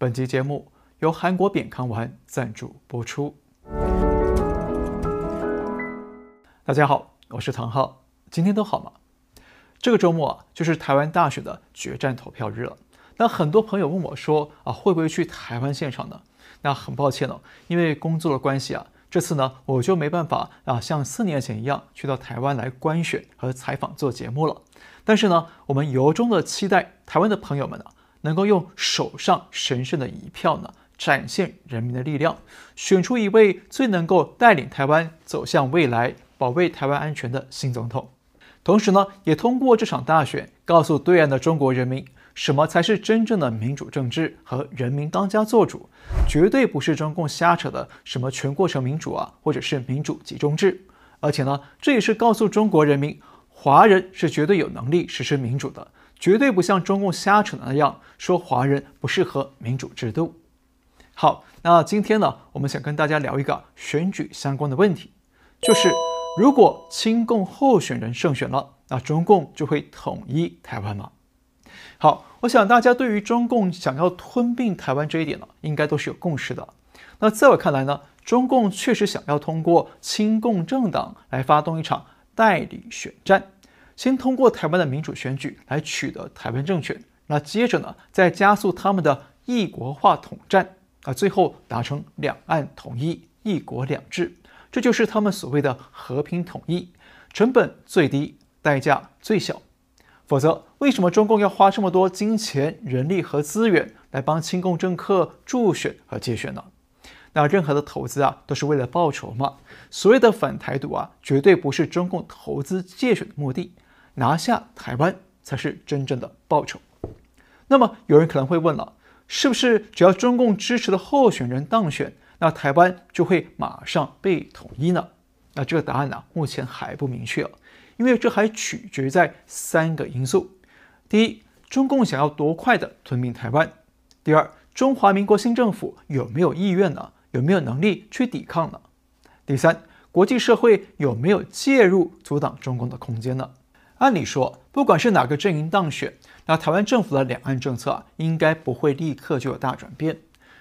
本集节目由韩国扁康丸赞助播出。大家好，我是唐浩，今天都好吗？这个周末啊，就是台湾大选的决战投票日了。那很多朋友问我说啊，会不会去台湾现场呢？那很抱歉哦，因为工作的关系啊，这次呢我就没办法啊，像四年前一样去到台湾来观选和采访做节目了。但是呢，我们由衷的期待台湾的朋友们呢，能够用手上神圣的一票呢，展现人民的力量，选出一位最能够带领台湾走向未来、保卫台湾安全的新总统。同时呢，也通过这场大选，告诉对岸的中国人民，什么才是真正的民主政治和人民当家作主，绝对不是中共瞎扯的什么全过程民主啊，或者是民主集中制。而且呢，这也是告诉中国人民，华人是绝对有能力实施民主的，绝对不像中共瞎扯的那样说华人不适合民主制度。好，那今天呢，我们想跟大家聊一个选举相关的问题，就是。如果亲共候选人胜选了，那中共就会统一台湾吗？好，我想大家对于中共想要吞并台湾这一点呢，应该都是有共识的。那在我看来呢，中共确实想要通过亲共政党来发动一场代理选战，先通过台湾的民主选举来取得台湾政权，那接着呢，再加速他们的异国化统战，啊，最后达成两岸统一、一国两制。这就是他们所谓的和平统一，成本最低，代价最小。否则，为什么中共要花这么多金钱、人力和资源来帮亲共政客助选和接选呢？那任何的投资啊，都是为了报酬嘛。所谓的反台独啊，绝对不是中共投资借选的目的，拿下台湾才是真正的报酬。那么，有人可能会问了，是不是只要中共支持的候选人当选？那台湾就会马上被统一呢？那这个答案呢，目前还不明确，因为这还取决于在三个因素：第一，中共想要多快的吞并台湾；第二，中华民国新政府有没有意愿呢？有没有能力去抵抗呢？第三，国际社会有没有介入阻挡中共的空间呢？按理说，不管是哪个阵营当选，那台湾政府的两岸政策，应该不会立刻就有大转变。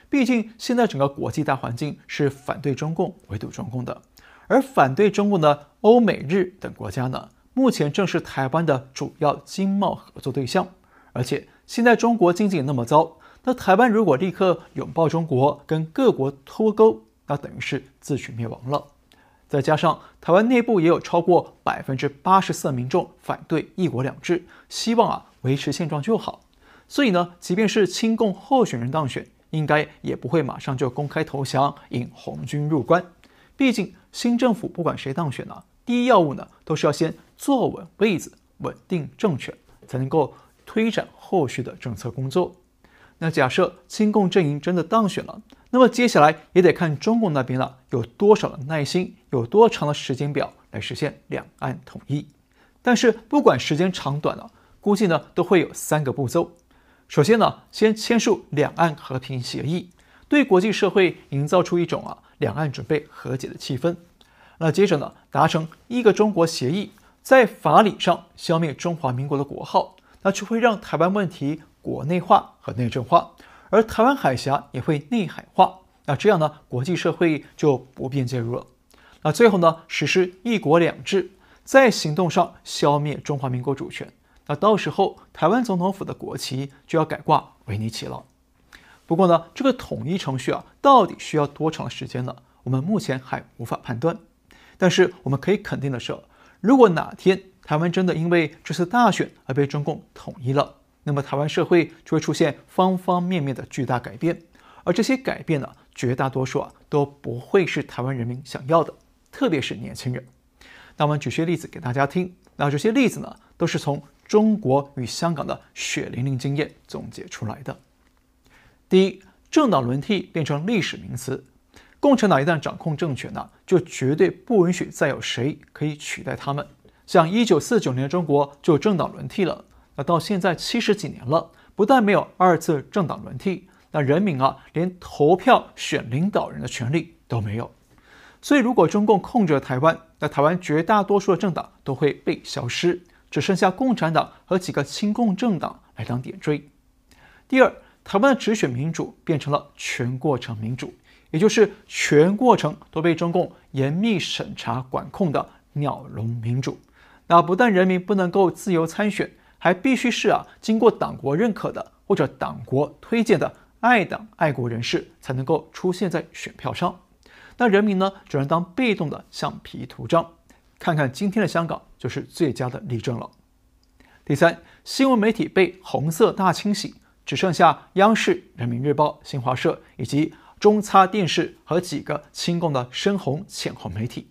毕竟，现在整个国际大环境是反对中共、围堵中共的，而反对中共的欧美日等国家呢，目前正是台湾的主要经贸合作对象。而且，现在中国经济那么糟，那台湾如果立刻拥抱中国，跟各国脱钩，那等于是自取灭亡了。再加上台湾内部也有超过百分之八十四的民众反对一国两制，希望啊维持现状就好。所以呢，即便是亲共候选人当选，应该也不会马上就公开投降，引红军入关。毕竟新政府不管谁当选呢，第一要务呢都是要先坐稳位子，稳定政权，才能够推展后续的政策工作。那假设亲共阵营真的当选了，那么接下来也得看中共那边了，有多少的耐心，有多长的时间表来实现两岸统一。但是不管时间长短了，估计呢都会有三个步骤。首先呢，先签署两岸和平协议，对国际社会营造出一种啊两岸准备和解的气氛。那接着呢，达成一个中国协议，在法理上消灭中华民国的国号，那就会让台湾问题国内化和内政化，而台湾海峡也会内海化。那这样呢，国际社会就不便介入了。那最后呢，实施一国两制，在行动上消灭中华民国主权。那到时候，台湾总统府的国旗就要改挂维尼旗了。不过呢，这个统一程序啊，到底需要多长时间呢？我们目前还无法判断。但是我们可以肯定的是，如果哪天台湾真的因为这次大选而被中共统一了，那么台湾社会就会出现方方面面的巨大改变。而这些改变呢，绝大多数啊都不会是台湾人民想要的，特别是年轻人。那我们举些例子给大家听。那这些例子呢，都是从中国与香港的血淋淋经验总结出来的。第一，政党轮替变成历史名词，共产党一旦掌控政权呢，就绝对不允许再有谁可以取代他们。像一九四九年中国就政党轮替了，那到现在七十几年了，不但没有二次政党轮替，那人民啊，连投票选领导人的权利都没有。所以，如果中共控制了台湾，那台湾绝大多数的政党都会被消失。只剩下共产党和几个亲共政党来当点缀。第二，台湾的直选民主变成了全过程民主，也就是全过程都被中共严密审查管控的鸟笼民主。那不但人民不能够自由参选，还必须是啊经过党国认可的或者党国推荐的爱党爱国人士才能够出现在选票上。那人民呢，只能当被动的橡皮图章。看看今天的香港就是最佳的例证了。第三，新闻媒体被红色大清洗，只剩下央视、人民日报、新华社以及中擦电视和几个亲共的深红、浅红媒体。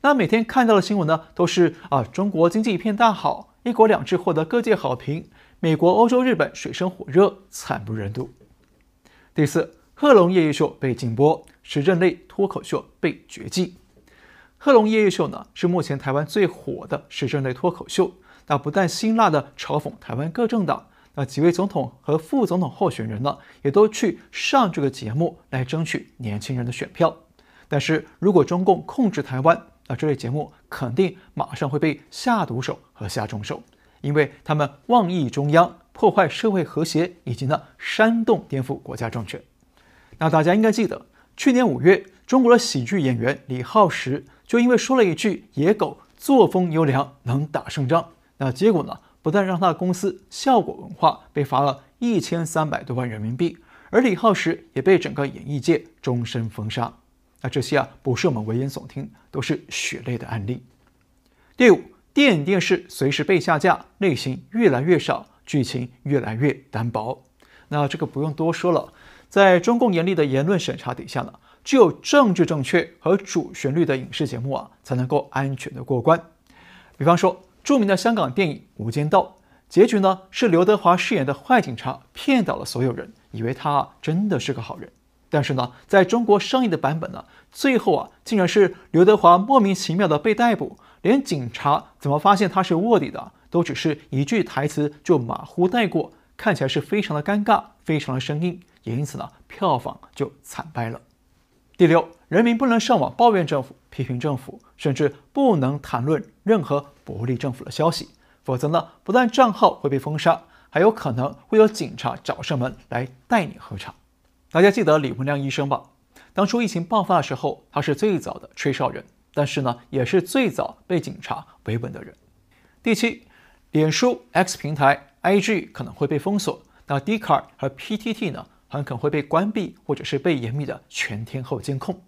那每天看到的新闻呢，都是啊，中国经济一片大好，一国两制获得各界好评，美国、欧洲、日本水深火热，惨不忍睹。第四，贺龙夜夜秀被禁播，时政类脱口秀被绝迹。贺龙夜夜秀呢，是目前台湾最火的时政类脱口秀。那不但辛辣的嘲讽台湾各政党，那几位总统和副总统候选人呢，也都去上这个节目来争取年轻人的选票。但是如果中共控制台湾，这类节目肯定马上会被下毒手和下重手，因为他们妄议中央，破坏社会和谐，以及呢煽动颠覆国家政权。那大家应该记得，去年五月，中国的喜剧演员李浩石。就因为说了一句“野狗作风优良，能打胜仗”，那结果呢？不但让他的公司笑果文化被罚了一千三百多万人民币，而李浩石也被整个演艺界终身封杀。那这些啊，不是我们危言耸听，都是血泪的案例。第五，电影电视随时被下架，类型越来越少，剧情越来越单薄。那这个不用多说了，在中共严厉的言论审查底下呢。只有政治正确和主旋律的影视节目啊，才能够安全的过关。比方说，著名的香港电影《无间道》，结局呢是刘德华饰演的坏警察骗倒了所有人，以为他真的是个好人。但是呢，在中国上映的版本呢，最后啊竟然是刘德华莫名其妙的被逮捕，连警察怎么发现他是卧底的，都只是一句台词就马虎带过，看起来是非常的尴尬，非常的生硬，也因此呢，票房就惨败了。第六，人民不能上网抱怨政府、批评政府，甚至不能谈论任何不利政府的消息，否则呢，不但账号会被封杀，还有可能会有警察找上门来带你喝茶。大家记得李文亮医生吧？当初疫情爆发的时候，他是最早的吹哨人，但是呢，也是最早被警察围稳的人。第七，脸书 X 平台、IG 可能会被封锁，那 Dcard 和 PTT 呢？很可能会被关闭，或者是被严密的全天候监控。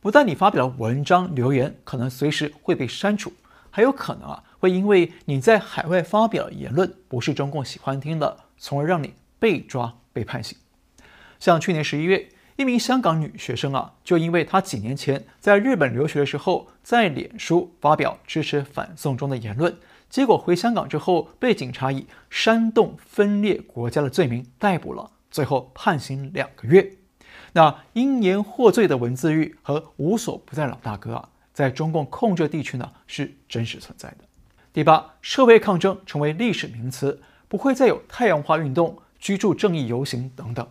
不但你发表了文章留言，可能随时会被删除，还有可能啊，会因为你在海外发表言论不是中共喜欢听的，从而让你被抓被判刑。像去年十一月，一名香港女学生啊，就因为她几年前在日本留学的时候，在脸书发表支持反送中的言论，结果回香港之后被警察以煽动分裂国家的罪名逮捕了。最后判刑两个月。那因言获罪的文字狱和无所不在老大哥啊，在中共控制地区呢是真实存在的。第八，社会抗争成为历史名词，不会再有太阳花运动、居住正义游行等等。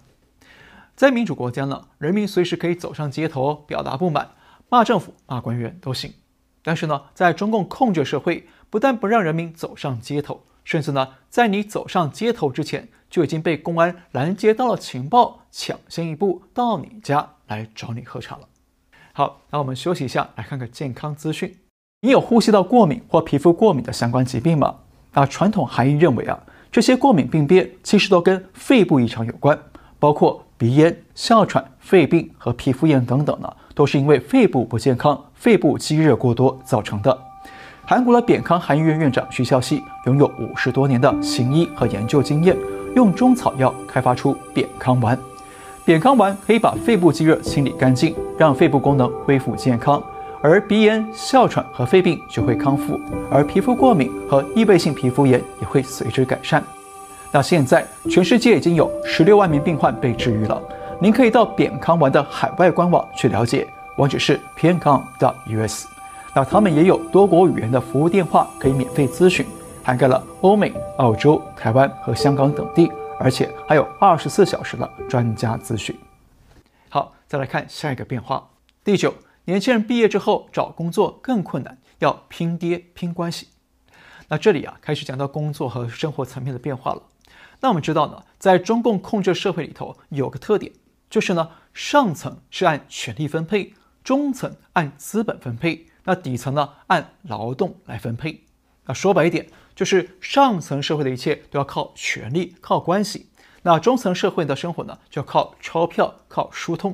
在民主国家呢，人民随时可以走上街头表达不满，骂政府、骂官员都行。但是呢，在中共控制社会，不但不让人民走上街头，甚至呢，在你走上街头之前，就已经被公安拦截到了情报，抢先一步到你家来找你喝茶了。好，那我们休息一下，来看看健康资讯。你有呼吸道过敏或皮肤过敏的相关疾病吗？那传统含义认为啊，这些过敏病变其实都跟肺部异常有关，包括鼻炎、哮喘、肺病和皮肤炎等等呢，都是因为肺部不健康、肺部积热过多造成的。韩国的扁康韩医院院长徐孝熙拥有五十多年的行医和研究经验。用中草药开发出扁康丸，扁康丸可以把肺部积热清理干净，让肺部功能恢复健康，而鼻炎、哮喘和肺病就会康复，而皮肤过敏和异位性皮肤炎也会随之改善。那现在全世界已经有十六万名病患被治愈了，您可以到扁康丸的海外官网去了解，网址是 piankang.us。那他们也有多国语言的服务电话可以免费咨询。涵盖了欧美、澳洲、台湾和香港等地，而且还有二十四小时的专家咨询。好，再来看下一个变化。第九，年轻人毕业之后找工作更困难，要拼爹拼关系。那这里啊，开始讲到工作和生活层面的变化了。那我们知道呢，在中共控制社会里头有个特点，就是呢，上层是按权力分配，中层按资本分配，那底层呢按劳动来分配。那说白一点，就是上层社会的一切都要靠权力、靠关系；那中层社会的生活呢，就要靠钞票、靠疏通；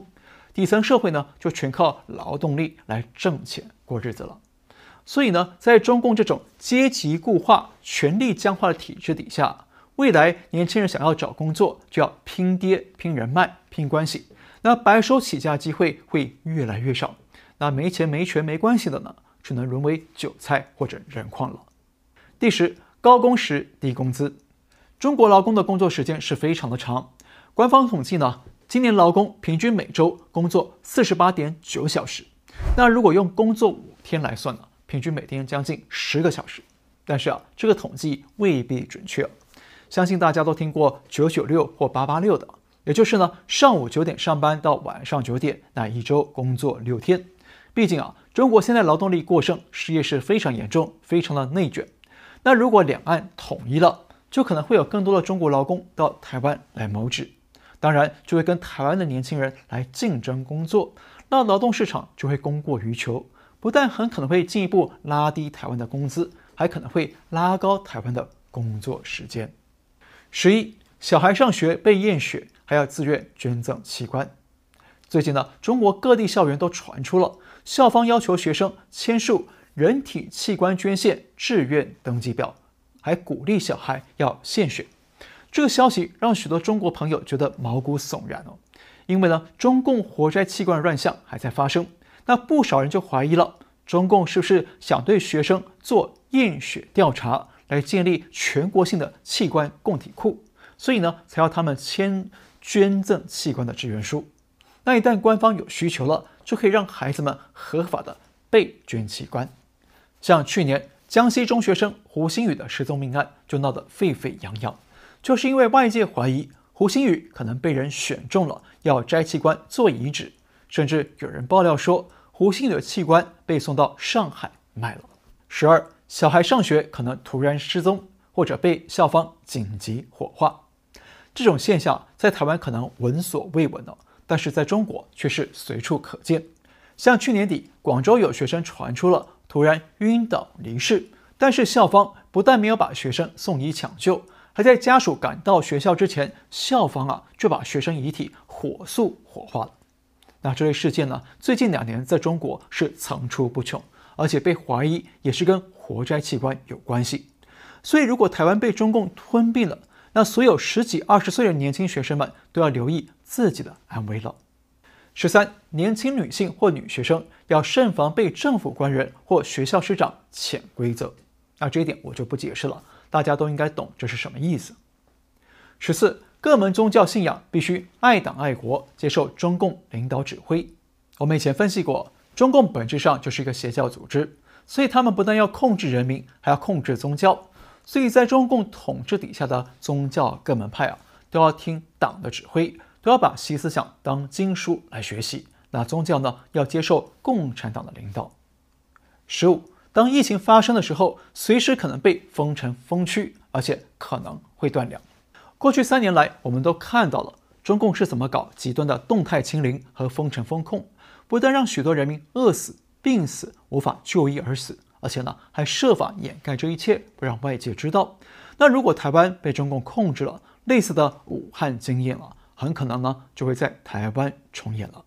底层社会呢，就全靠劳动力来挣钱过日子了。所以呢，在中共这种阶级固化、权力僵化的体制底下，未来年轻人想要找工作，就要拼爹、拼人脉、拼关系，那白手起家机会会越来越少。那没钱、没权、没关系的呢，只能沦为韭菜或者人矿了。第十，高工时、低工资。中国劳工的工作时间是非常的长，官方统计呢，今年劳工平均每周工作四十八点九小时。那如果用工作五天来算呢？平均每天将近十个小时，但是啊，这个统计未必准确。相信大家都听过九九六或八八六的，也就是呢，上午九点上班到晚上九点，那一周工作六天。毕竟啊，中国现在劳动力过剩，失业是非常严重，非常的内卷。那如果两岸统一了，就可能会有更多的中国劳工到台湾来谋职，当然就会跟台湾的年轻人来竞争工作，那劳动市场就会供过于求。不但很可能会进一步拉低台湾的工资，还可能会拉高台湾的工作时间。十一，小孩上学被验血，还要自愿捐赠器官。最近呢，中国各地校园都传出了校方要求学生签署人体器官捐献志愿登记表，还鼓励小孩要献血。这个消息让许多中国朋友觉得毛骨悚然哦，因为呢，中共活摘器官乱象还在发生。那不少人就怀疑了，中共是不是想对学生做验血调查，来建立全国性的器官供体库？所以呢，才要他们签捐赠器官的志愿书。那一旦官方有需求了，就可以让孩子们合法的被捐器官。像去年江西中学生胡鑫宇的失踪命案，就闹得沸沸扬扬，就是因为外界怀疑胡鑫宇可能被人选中了，要摘器官做移植，甚至有人爆料说。胡鑫宇的器官被送到上海卖了。十二，小孩上学可能突然失踪，或者被校方紧急火化，这种现象在台湾可能闻所未闻哦，但是在中国却是随处可见。像去年底，广州有学生传出了突然晕倒离世，但是校方不但没有把学生送医抢救，还在家属赶到学校之前，校方啊就把学生遗体火速火化了。那这类事件呢，最近两年在中国是层出不穷，而且被怀疑也是跟活摘器官有关系。所以，如果台湾被中共吞并了，那所有十几二十岁的年轻学生们都要留意自己的安危了。十三，年轻女性或女学生要慎防被政府官员或学校师长潜规则。那这一点我就不解释了，大家都应该懂这是什么意思。十四。各门宗教信仰必须爱党爱国，接受中共领导指挥。我们以前分析过，中共本质上就是一个邪教组织，所以他们不但要控制人民，还要控制宗教。所以在中共统治底下的宗教各门派啊，都要听党的指挥，都要把习思想当经书来学习。那宗教呢，要接受共产党的领导。十五，当疫情发生的时候，随时可能被封城封区，而且可能会断粮。过去三年来，我们都看到了中共是怎么搞极端的动态清零和封城封控，不但让许多人民饿死、病死、无法就医而死，而且呢还设法掩盖这一切，不让外界知道。那如果台湾被中共控制了，类似的武汉经验了，很可能呢就会在台湾重演了。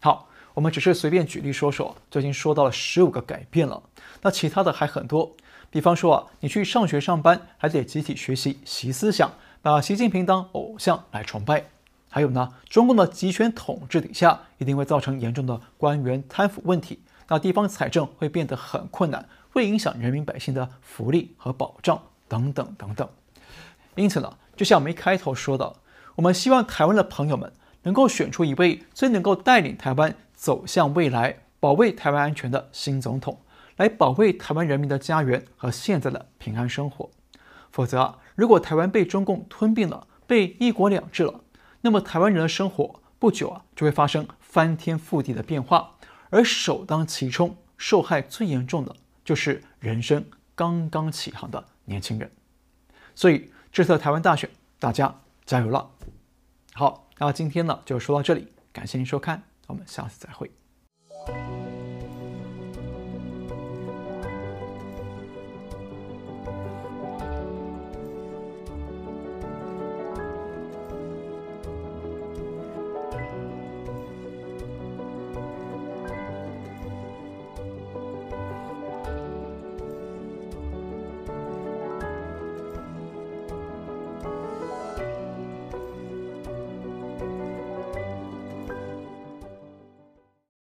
好，我们只是随便举例说说，最近说到了十五个改变了，那其他的还很多。比方说啊，你去上学上班还得集体学习习思想。把习近平当偶像来崇拜，还有呢，中共的集权统治底下，一定会造成严重的官员贪腐问题，那地方财政会变得很困难，会影响人民百姓的福利和保障等等等等。因此呢，就像我们开头说的，我们希望台湾的朋友们能够选出一位最能够带领台湾走向未来、保卫台湾安全的新总统，来保卫台湾人民的家园和现在的平安生活。否则，如果台湾被中共吞并了，被一国两制了，那么台湾人的生活不久啊就会发生翻天覆地的变化，而首当其冲、受害最严重的就是人生刚刚起航的年轻人。所以这次台湾大选，大家加油了！好，那今天呢就说到这里，感谢您收看，我们下次再会。